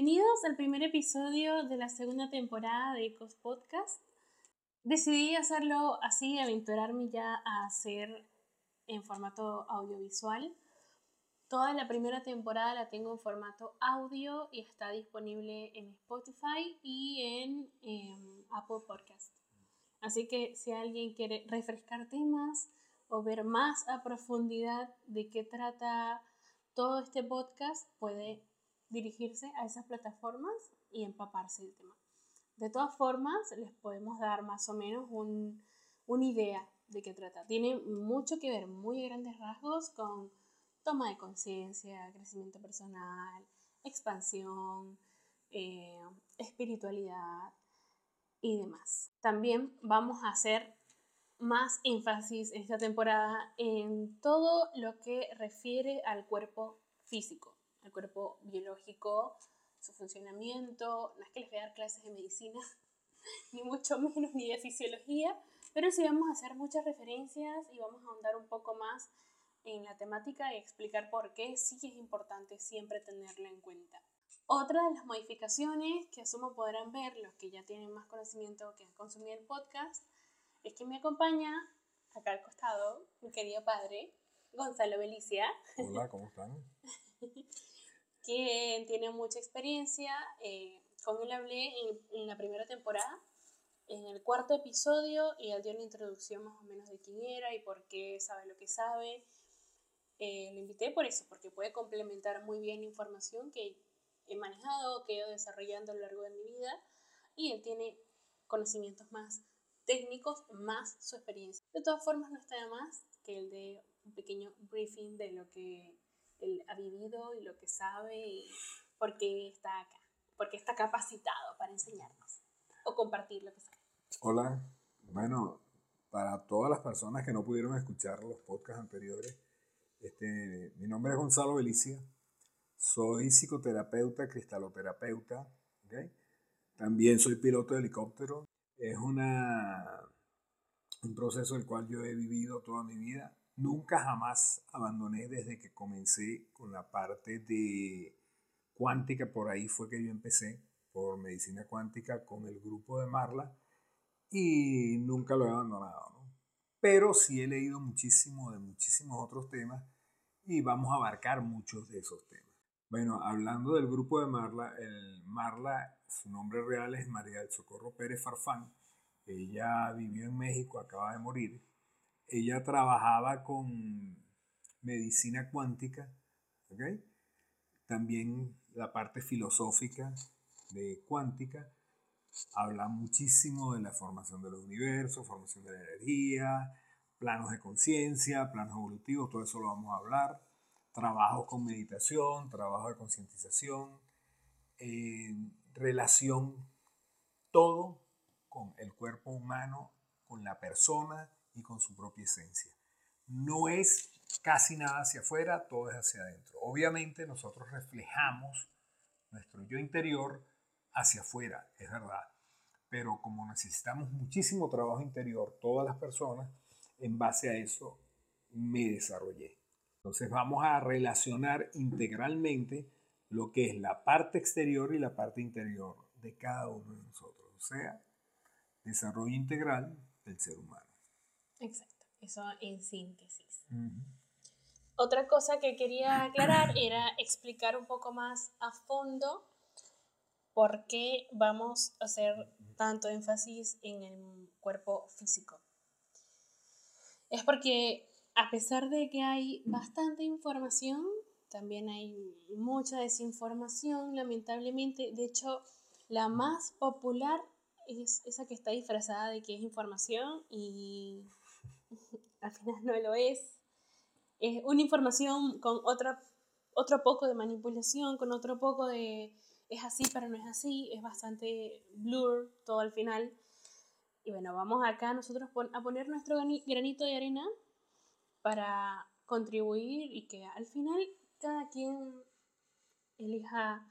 Bienvenidos al primer episodio de la segunda temporada de Ecos Podcast. Decidí hacerlo así, aventurarme ya a hacer en formato audiovisual. Toda la primera temporada la tengo en formato audio y está disponible en Spotify y en, em, Apple Podcast. Así que si alguien quiere refrescar temas o ver más a profundidad de qué trata todo este podcast, puede dirigirse a esas plataformas y empaparse del tema. De todas formas, les podemos dar más o menos un, una idea de qué trata. Tiene mucho que ver, muy grandes rasgos, con toma de conciencia, crecimiento personal, expansión, eh, espiritualidad y demás. También vamos a hacer más énfasis en esta temporada en todo lo que refiere al cuerpo físico el cuerpo biológico, su funcionamiento. No es que les voy a dar clases de medicina, ni mucho menos, ni de fisiología, pero sí vamos a hacer muchas referencias y vamos a ahondar un poco más en la temática y explicar por qué sí es importante siempre tenerla en cuenta. Otra de las modificaciones que asumo podrán ver los que ya tienen más conocimiento que han consumido el podcast es que me acompaña acá al costado mi querido padre, Gonzalo Belicia. Hola, ¿cómo están? quien tiene mucha experiencia. Eh, con él hablé en, la primera temporada, en el cuarto episodio, y él dio una introducción más o menos de quién era y por qué sabe lo que sabe. Eh, lo invité por eso, porque puede complementar muy bien información que he manejado, que he ido desarrollando a lo largo de mi vida, y él tiene conocimientos más técnicos, más su experiencia. De todas formas, no está de más que el de un pequeño briefing de lo que él ha vivido y lo que sabe y por qué está acá, porque está capacitado para enseñarnos o compartir lo que sabe. Hola, bueno, para todas las personas que no pudieron escuchar los podcasts anteriores, este, mi nombre es Gonzalo Belicia, soy psicoterapeuta, cristaloterapeuta, ¿okay? también soy piloto de helicóptero. Es una, un proceso el cual yo he vivido toda mi vida Nunca jamás abandoné desde que comencé con la parte de cuántica, por ahí fue que yo empecé, por medicina cuántica con el grupo de Marla y nunca lo he abandonado. Pero sí he leído muchísimo de muchísimos otros temas y vamos a abarcar muchos de esos temas. Bueno, hablando del grupo de Marla, el Marla, su nombre real es María del Socorro Pérez Farfán. Ella vivió en México, acaba de morir ella trabajaba con medicina cuántica, también la parte filosófica de cuántica, habla muchísimo de la formación de los universos, formación de la energía, planos de conciencia, planos evolutivos, todo eso lo vamos a hablar, trabajo con meditación, trabajo de concientización, relación, todo con el cuerpo humano, con la persona, y con su propia esencia. No es casi nada hacia afuera, todo es hacia adentro. Obviamente nosotros reflejamos nuestro yo interior hacia afuera, es verdad. Pero como necesitamos muchísimo trabajo interior, todas las personas, en base a eso me desarrollé. Entonces vamos a relacionar integralmente lo que es la parte exterior y la parte interior de cada uno de nosotros. O sea, desarrollo integral del ser humano. Exacto, eso en síntesis. Otra cosa que quería aclarar era explicar un poco más a fondo por qué vamos a hacer tanto énfasis en el cuerpo físico. Es porque a pesar de que hay bastante información, también hay mucha desinformación, lamentablemente. De hecho, la más popular es esa que está disfrazada de que es información y al final no lo es. Es una información con otra, otro poco de manipulación, con otro poco de es así pero no es así, es bastante blur todo al final. Y bueno, vamos acá nosotros a poner nuestro granito de arena para contribuir y que al final cada quien elija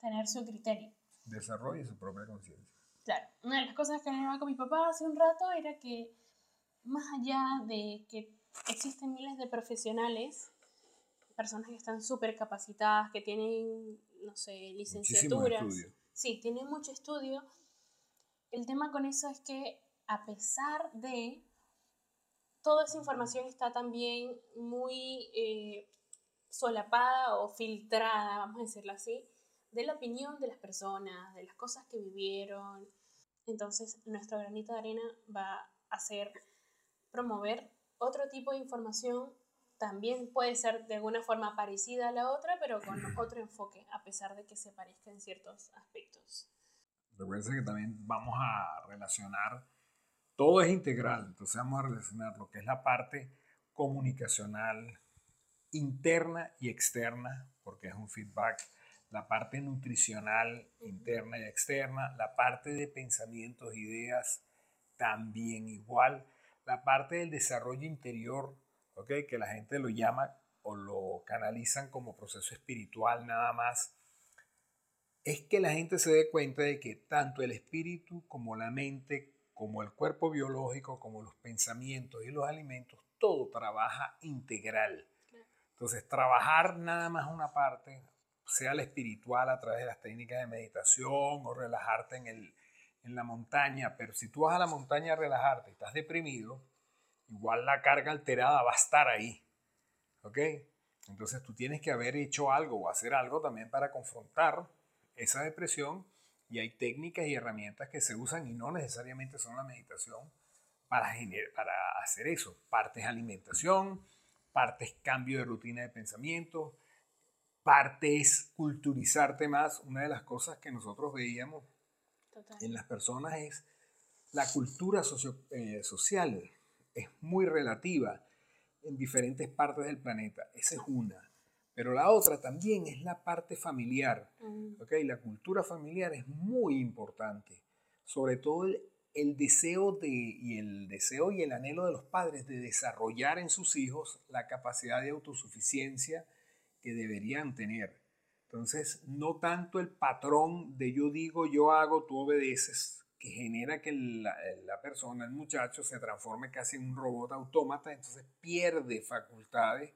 tener su criterio. Desarrolle su propia conciencia. Claro, una de las cosas que hablaba con mi papá hace un rato era que más allá de que existen miles de profesionales personas que están súper capacitadas, que tienen, no sé, licenciaturas. Sí, tienen mucho estudio. El tema con eso es que a pesar de toda esa información está también muy eh, solapada o filtrada, vamos a decirlo así, de la opinión de las personas, de las cosas que vivieron. Entonces, nuestro granito de arena va a ser promover otro tipo de información. También puede ser de alguna forma parecida a la otra, pero con otro enfoque, a pesar de que se parezca en ciertos aspectos. Recuerden que también vamos a relacionar, todo es integral, entonces vamos a relacionar lo que es la parte comunicacional interna y externa, porque es un feedback la parte nutricional interna y externa, la parte de pensamientos, ideas, también igual, la parte del desarrollo interior, ¿okay? que la gente lo llama o lo canalizan como proceso espiritual nada más, es que la gente se dé cuenta de que tanto el espíritu como la mente, como el cuerpo biológico, como los pensamientos y los alimentos, todo trabaja integral. Entonces, trabajar nada más una parte sea la espiritual a través de las técnicas de meditación o relajarte en, el, en la montaña, pero si tú vas a la montaña a relajarte estás deprimido, igual la carga alterada va a estar ahí. ¿Ok? Entonces tú tienes que haber hecho algo o hacer algo también para confrontar esa depresión y hay técnicas y herramientas que se usan y no necesariamente son la meditación para, para hacer eso. Partes alimentación, partes cambio de rutina de pensamiento, parte es culturizarte más. Una de las cosas que nosotros veíamos en las personas es la cultura eh, social. Es muy relativa en diferentes partes del planeta. Esa es una. Pero la otra también es la parte familiar. ¿okay? La cultura familiar es muy importante. Sobre todo el, el, deseo de, y el deseo y el anhelo de los padres de desarrollar en sus hijos la capacidad de autosuficiencia, que deberían tener. Entonces, no tanto el patrón de yo digo, yo hago, tú obedeces, que genera que la, la persona, el muchacho, se transforme casi en un robot autómata, entonces pierde facultades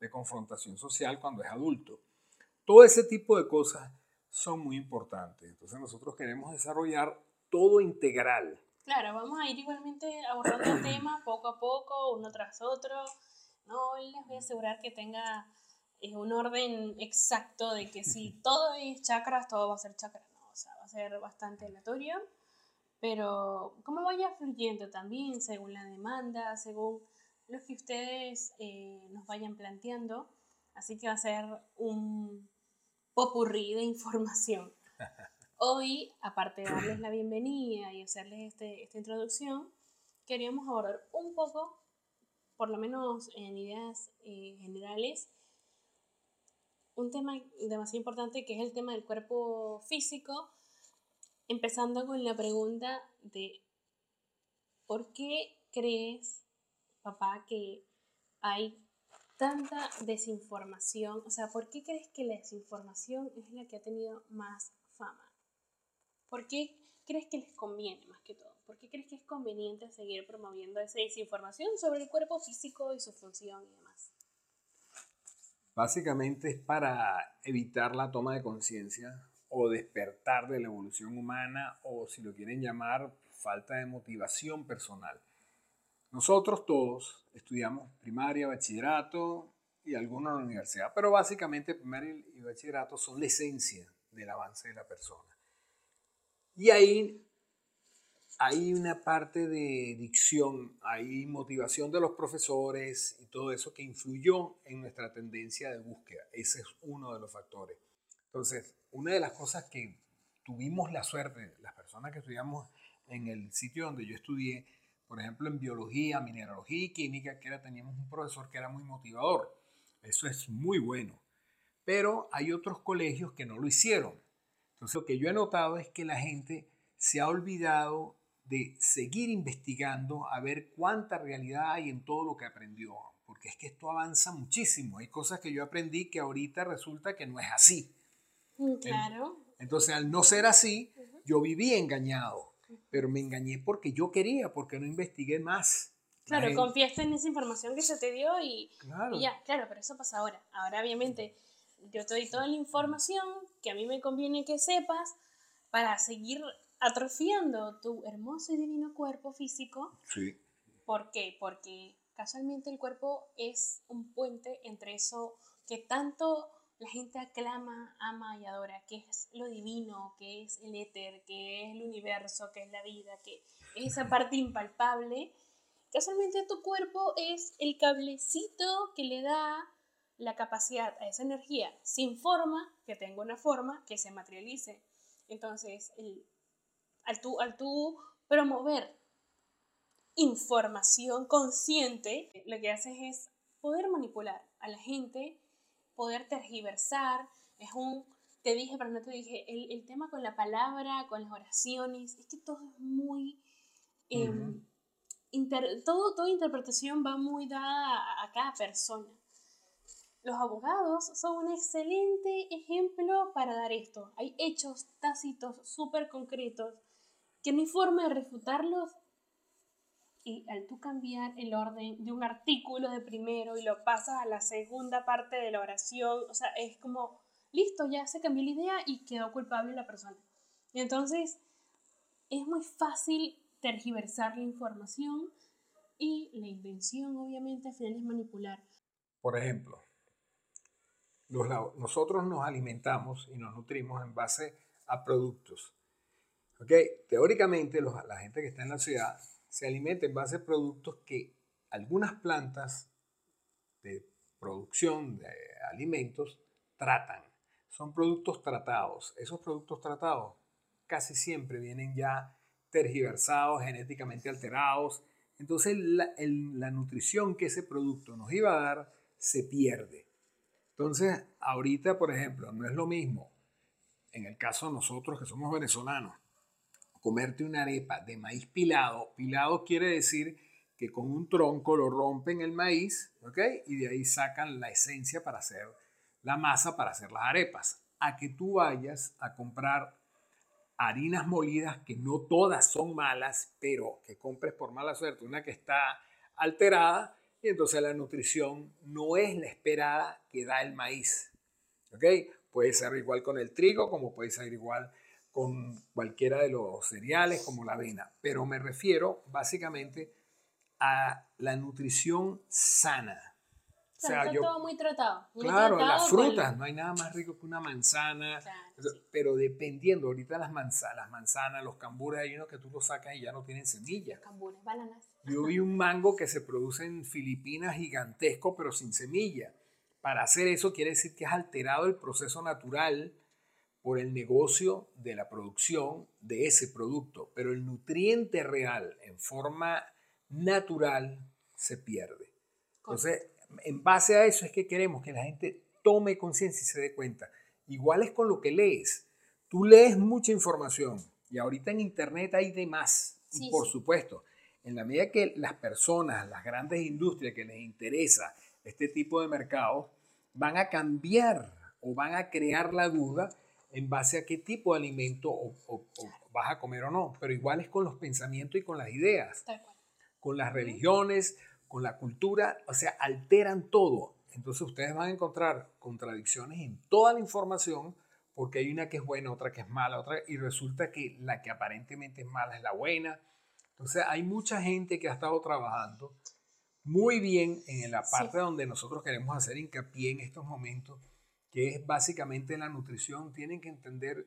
de confrontación social cuando es adulto. Todo ese tipo de cosas son muy importantes. Entonces nosotros queremos desarrollar todo integral. Claro, vamos a ir igualmente abordando el tema poco a poco, uno tras otro. No les voy a asegurar que tenga es un orden exacto de que si todo es chakras, todo va a ser chakra, no, o sea, va a ser bastante aleatorio, pero como vaya fluyendo también según la demanda, según lo que ustedes eh, nos vayan planteando, así que va a ser un popurrí de información. Hoy, aparte de darles la bienvenida y hacerles este, esta introducción, queríamos abordar un poco, por lo menos en ideas eh, generales, un tema demasiado importante que es el tema del cuerpo físico, empezando con la pregunta de ¿por qué crees, papá, que hay tanta desinformación? O sea, ¿por qué crees que la desinformación es la que ha tenido más fama? ¿Por qué crees que les conviene más que todo? ¿Por qué crees que es conveniente seguir promoviendo esa desinformación sobre el cuerpo físico y su función y demás? Básicamente es para evitar la toma de conciencia o despertar de la evolución humana o si lo quieren llamar falta de motivación personal. Nosotros todos estudiamos primaria, bachillerato y algunos en la universidad, pero básicamente primaria y bachillerato son la esencia del avance de la persona. Y ahí hay una parte de dicción, hay motivación de los profesores y todo eso que influyó en nuestra tendencia de búsqueda. Ese es uno de los factores. Entonces, una de las cosas que tuvimos la suerte, las personas que estudiamos en el sitio donde yo estudié, por ejemplo, en biología, mineralogía y química, que era, teníamos un profesor que era muy motivador. Eso es muy bueno. Pero hay otros colegios que no lo hicieron. Entonces, lo que yo he notado es que la gente se ha olvidado de seguir investigando a ver cuánta realidad hay en todo lo que aprendió, porque es que esto avanza muchísimo. Hay cosas que yo aprendí que ahorita resulta que no es así. Mm, claro. Entonces, al no ser así, yo viví engañado, pero me engañé porque yo quería, porque no investigué más. Claro, confiaste en esa información que se te dio y, y, ya, claro, pero eso pasa ahora. Ahora, obviamente, yo te doy toda la información que a mí me conviene que sepas para seguir atrofiando tu hermoso y divino cuerpo físico. Sí. ¿Por qué? Porque casualmente el cuerpo es un puente entre eso que tanto la gente aclama, ama y adora, que es lo divino, que es el éter, que es el universo, que es la vida, que es esa parte impalpable. Casualmente tu cuerpo es el cablecito que le da la capacidad a esa energía sin forma, que tenga una forma, que se materialice. Entonces, al, tú, al tú promover información consciente, lo que haces es poder manipular a la gente poder tergiversar, es un, te dije, pero no te dije, el, tema con la palabra, con las oraciones, es que todo es muy... Em, todo, toda interpretación va muy dada a, cada persona. Los abogados son un excelente ejemplo para dar esto. Hay hechos tácitos súper concretos que no forma de refutarlos y al tú cambiar el orden de un artículo de primero y lo pasas a la segunda parte de la oración, o sea, es como, listo, ya se cambió la idea y quedó culpable la persona. entonces, es muy fácil tergiversar la información y la intención, obviamente, al final es manipular. Por ejemplo, nosotros nos alimentamos y nos nutrimos en base a productos. ¿Ok? Teóricamente, la gente que está en la ciudad se alimenta en base a productos que algunas plantas de producción de alimentos tratan. Son productos tratados. Esos productos tratados casi siempre vienen ya tergiversados, genéticamente alterados. Entonces la, la nutrición que ese producto nos iba a dar se pierde. Entonces, ahorita, por ejemplo, no es lo mismo, en el caso de nosotros que somos venezolanos, comerte una arepa de maíz pilado. Pilado quiere decir que con un tronco lo rompen el maíz, ¿ok? Y de ahí sacan la esencia para hacer la masa para hacer las arepas. A que tú vayas a comprar harinas molidas que no todas son malas, pero que compres por mala suerte una que está alterada y entonces la nutrición no es la esperada que da el maíz. ¿Ok? Puede ser igual con el trigo como puede ser igual con cualquiera de los cereales como la avena, pero me refiero básicamente a la nutrición sana. O sea, está todo muy tratado. claro, las frutas, no hay nada más rico que una manzana, pero dependiendo, ahorita las manzanas, las manzanas, los cambures, hay unos que tú los sacas y ya no tienen semillas. Cambures, bananas. Yo vi un mango que se produce en Filipinas gigantesco, pero sin semilla. Para hacer eso quiere decir que has alterado el proceso natural por el negocio de la producción de ese producto, pero el nutriente real en forma natural se pierde. Entonces, en base a eso es que queremos que la gente tome conciencia y se dé cuenta. Igual es con lo que lees. Tú lees mucha información y ahorita en Internet hay de más. y por supuesto, en la medida que las personas, las grandes industrias que les interesa este tipo de mercado, van a cambiar o van a crear la duda en base a qué tipo de alimento o, vas a comer o no, pero igual es con los pensamientos y con las ideas, con las religiones, con la cultura, o sea, alteran todo. Entonces ustedes van a encontrar contradicciones en toda la información porque hay una que es buena, otra que es mala, otra y resulta que la que aparentemente es mala es la buena. Entonces hay mucha gente que ha estado trabajando muy bien en la parte donde nosotros queremos hacer hincapié en estos momentos que es básicamente la nutrición, tienen que entender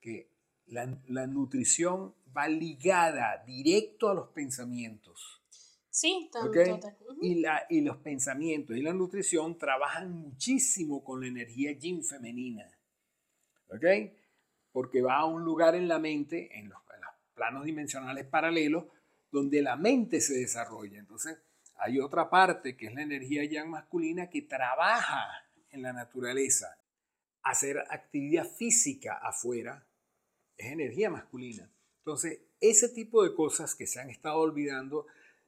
que la, nutrición va ligada directo a los pensamientos. Sí, total. y, la, y los pensamientos y la nutrición trabajan muchísimo con la energía yin femenina. ¿Ok? Porque va a un lugar en la mente, en los, en los planos dimensionales paralelos, donde la mente se desarrolla. Entonces, hay otra parte que es la energía yang masculina que trabaja en la naturaleza, hacer actividad física afuera, es energía masculina. Entonces, ese tipo de cosas que se han estado olvidando,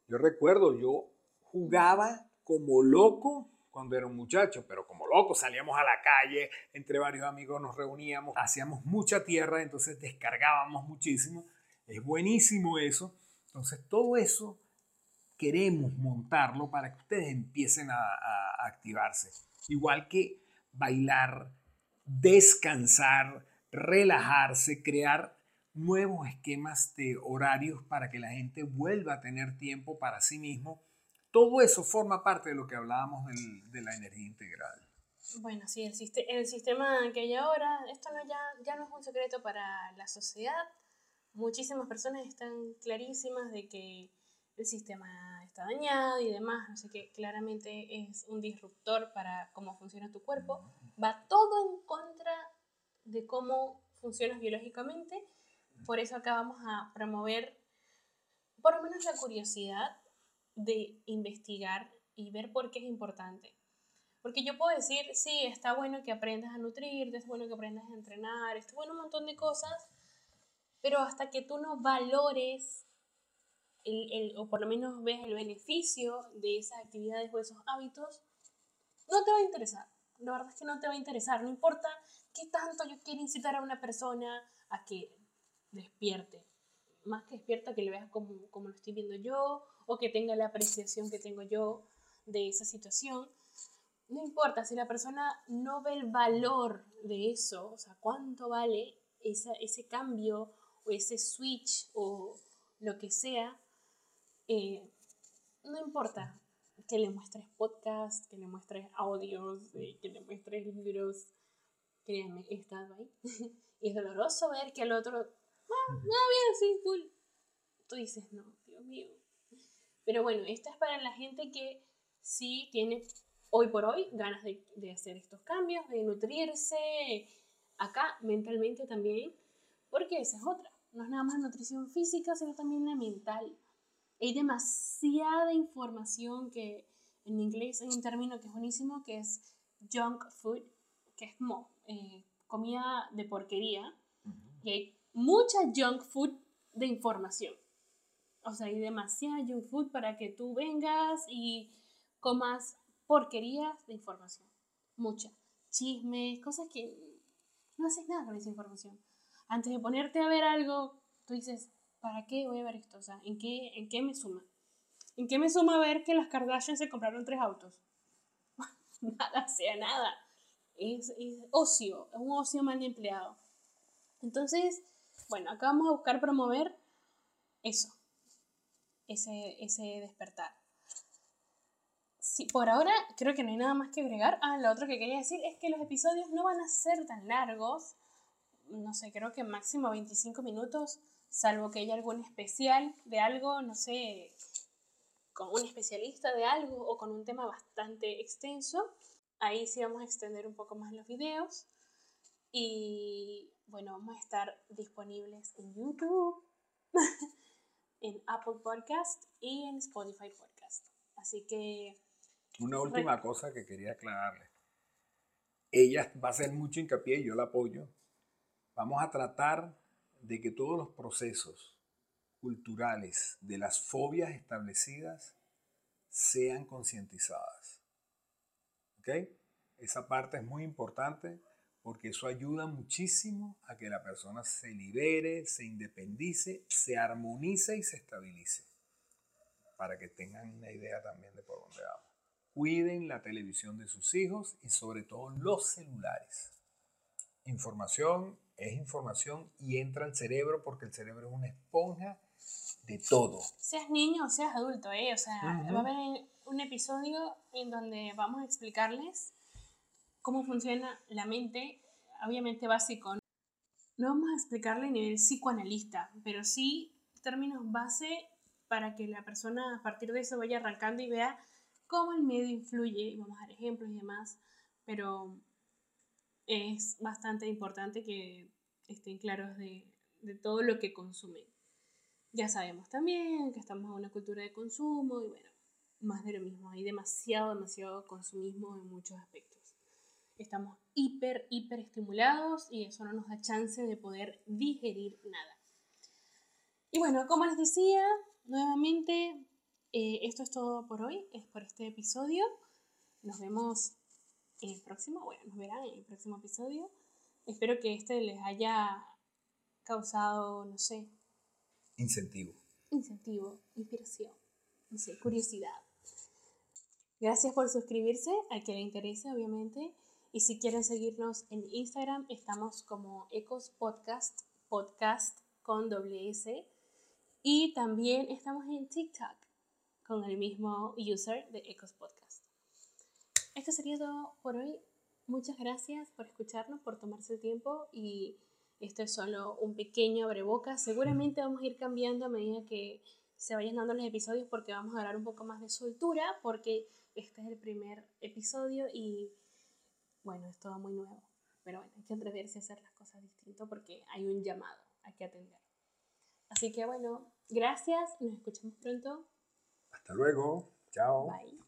yo recuerdo, yo jugaba como loco cuando era un muchacho, pero como loco salíamos a la calle, entre varios amigos nos reuníamos, hacíamos mucha tierra, entonces descargábamos muchísimo. Es buenísimo eso. Entonces, todo eso queremos montarlo para que ustedes empiecen a, activarse. Igual que bailar, descansar, relajarse, crear nuevos esquemas de horarios para que la gente vuelva a tener tiempo para sí mismo. Todo eso forma parte de lo que hablábamos de la energía integral. Bueno, sí, el, el sistema que hay ahora, esto no ya, ya no es un secreto para la sociedad. Muchísimas personas están clarísimas de que el sistema está dañado y demás, así que claramente es un disruptor para cómo funciona tu cuerpo. Va todo en contra de cómo funcionas biológicamente por eso acá vamos a promover por lo menos la curiosidad de investigar y ver por qué es importante. Porque yo puedo decir, sí, está bueno que aprendas a nutrirte, es bueno que aprendas a entrenar, está bueno un montón de cosas, pero hasta que tú no valores el, o por lo menos ves el beneficio de esas actividades o esos hábitos, no te va a interesar. La verdad es que no te va a interesar. No importa qué tanto yo quiera incitar a una persona a que despierte. Más que despierta, que le veas como, como lo estoy viendo yo o que tenga la apreciación que tengo yo de esa situación. No importa, si la persona no ve el valor de eso, o sea, cuánto vale esa, ese cambio o ese switch o lo que sea, eh, no importa que le muestres podcast, que le muestres audios, eh, que le muestres libros, créanme, he estado ahí. y es doloroso ver que el otro ah, no, bien, sí, full. Tú dices, no, Dios mío. Pero bueno, esta es para la gente que sí tiene hoy por hoy ganas de, de hacer estos cambios, de nutrirse acá mentalmente también, porque esa es otra. No es nada más nutrición física, sino también la mental. Hay demasiada información que en inglés hay un término que es buenísimo, que es junk food, que es como eh, comida de porquería. Y hay mucha junk food de información. O sea, hay demasiada junk food para que tú vengas y comas porquerías de información. Mucha. Chismes, cosas que no haces nada con esa información. Antes de ponerte a ver algo, tú dices, ¿para qué voy a ver esto? O sea, ¿en qué, en qué me suma? ¿En qué me suma ver que las Kardashian se compraron tres autos? nada, sea nada. Es, ocio, es un ocio mal empleado. Entonces, bueno, acá vamos a buscar promover eso, ese, ese despertar. Sí, por ahora creo que no hay nada más que agregar. Ah, lo otro que quería decir es que los episodios no van a ser tan largos. No sé, creo que máximo 25 minutos, salvo que haya algún especial de algo, no sé, con un especialista de algo o con un tema bastante extenso. Ahí sí vamos a extender un poco más los videos. Y bueno, vamos a estar disponibles en YouTube, en Apple Podcast y en Spotify Podcast. Así que... Una última cosa que quería aclararle. Ella va a hacer mucho hincapié y yo la apoyo. Vamos a tratar de que todos los procesos culturales de las fobias establecidas sean concientizadas. ¿Ok? Esa parte es muy importante porque eso ayuda muchísimo a que la persona se libere, se independice, se armonice y se estabilice. Para que tengan una idea también de por dónde vamos. Cuiden la televisión de sus hijos y sobre todo los celulares. Información es información y entra al cerebro porque el cerebro es una esponja de todo. Seas niño o seas adulto, ¿eh? O sea, va a haber un episodio en donde vamos a explicarles cómo funciona la mente, obviamente básico. No vamos a explicarle a nivel psicoanalista, pero sí términos base para que la persona a partir de eso vaya arrancando y vea cómo el medio influye, vamos a dar ejemplos y demás, pero es bastante importante que estén claros de, de todo lo que consumen. Ya sabemos también que estamos en una cultura de consumo y bueno, más de lo mismo, hay demasiado, demasiado consumismo en muchos aspectos estamos hiper, hiper estimulados y eso no nos da chance de poder digerir nada. Y bueno, como les decía, nuevamente, eh, esto es todo por hoy, es por este episodio. Nos vemos en el próximo, bueno, nos verán en el próximo episodio. Espero que este les haya causado, no sé. Incentivo. Incentivo, inspiración. no sé, curiosidad. Gracias por suscribirse, al que le interese, obviamente. Y si quieren seguirnos en Instagram, estamos como Ecos Podcast, podcast con doble S. Y también estamos en TikTok con el mismo user de Ecos Podcast. Esto sería todo por hoy. Muchas gracias por escucharnos, por tomarse el tiempo y esto es solo un pequeño abreboca. Seguramente vamos a ir cambiando a medida que se vayan dando los episodios porque vamos a hablar un poco más de soltura porque este es el primer episodio y bueno, es todo muy nuevo. Pero bueno, hay que atreverse a hacer las cosas distinto porque hay un llamado, hay que atender. Así que bueno, gracias, nos escuchamos pronto. Hasta luego, chao. Bye.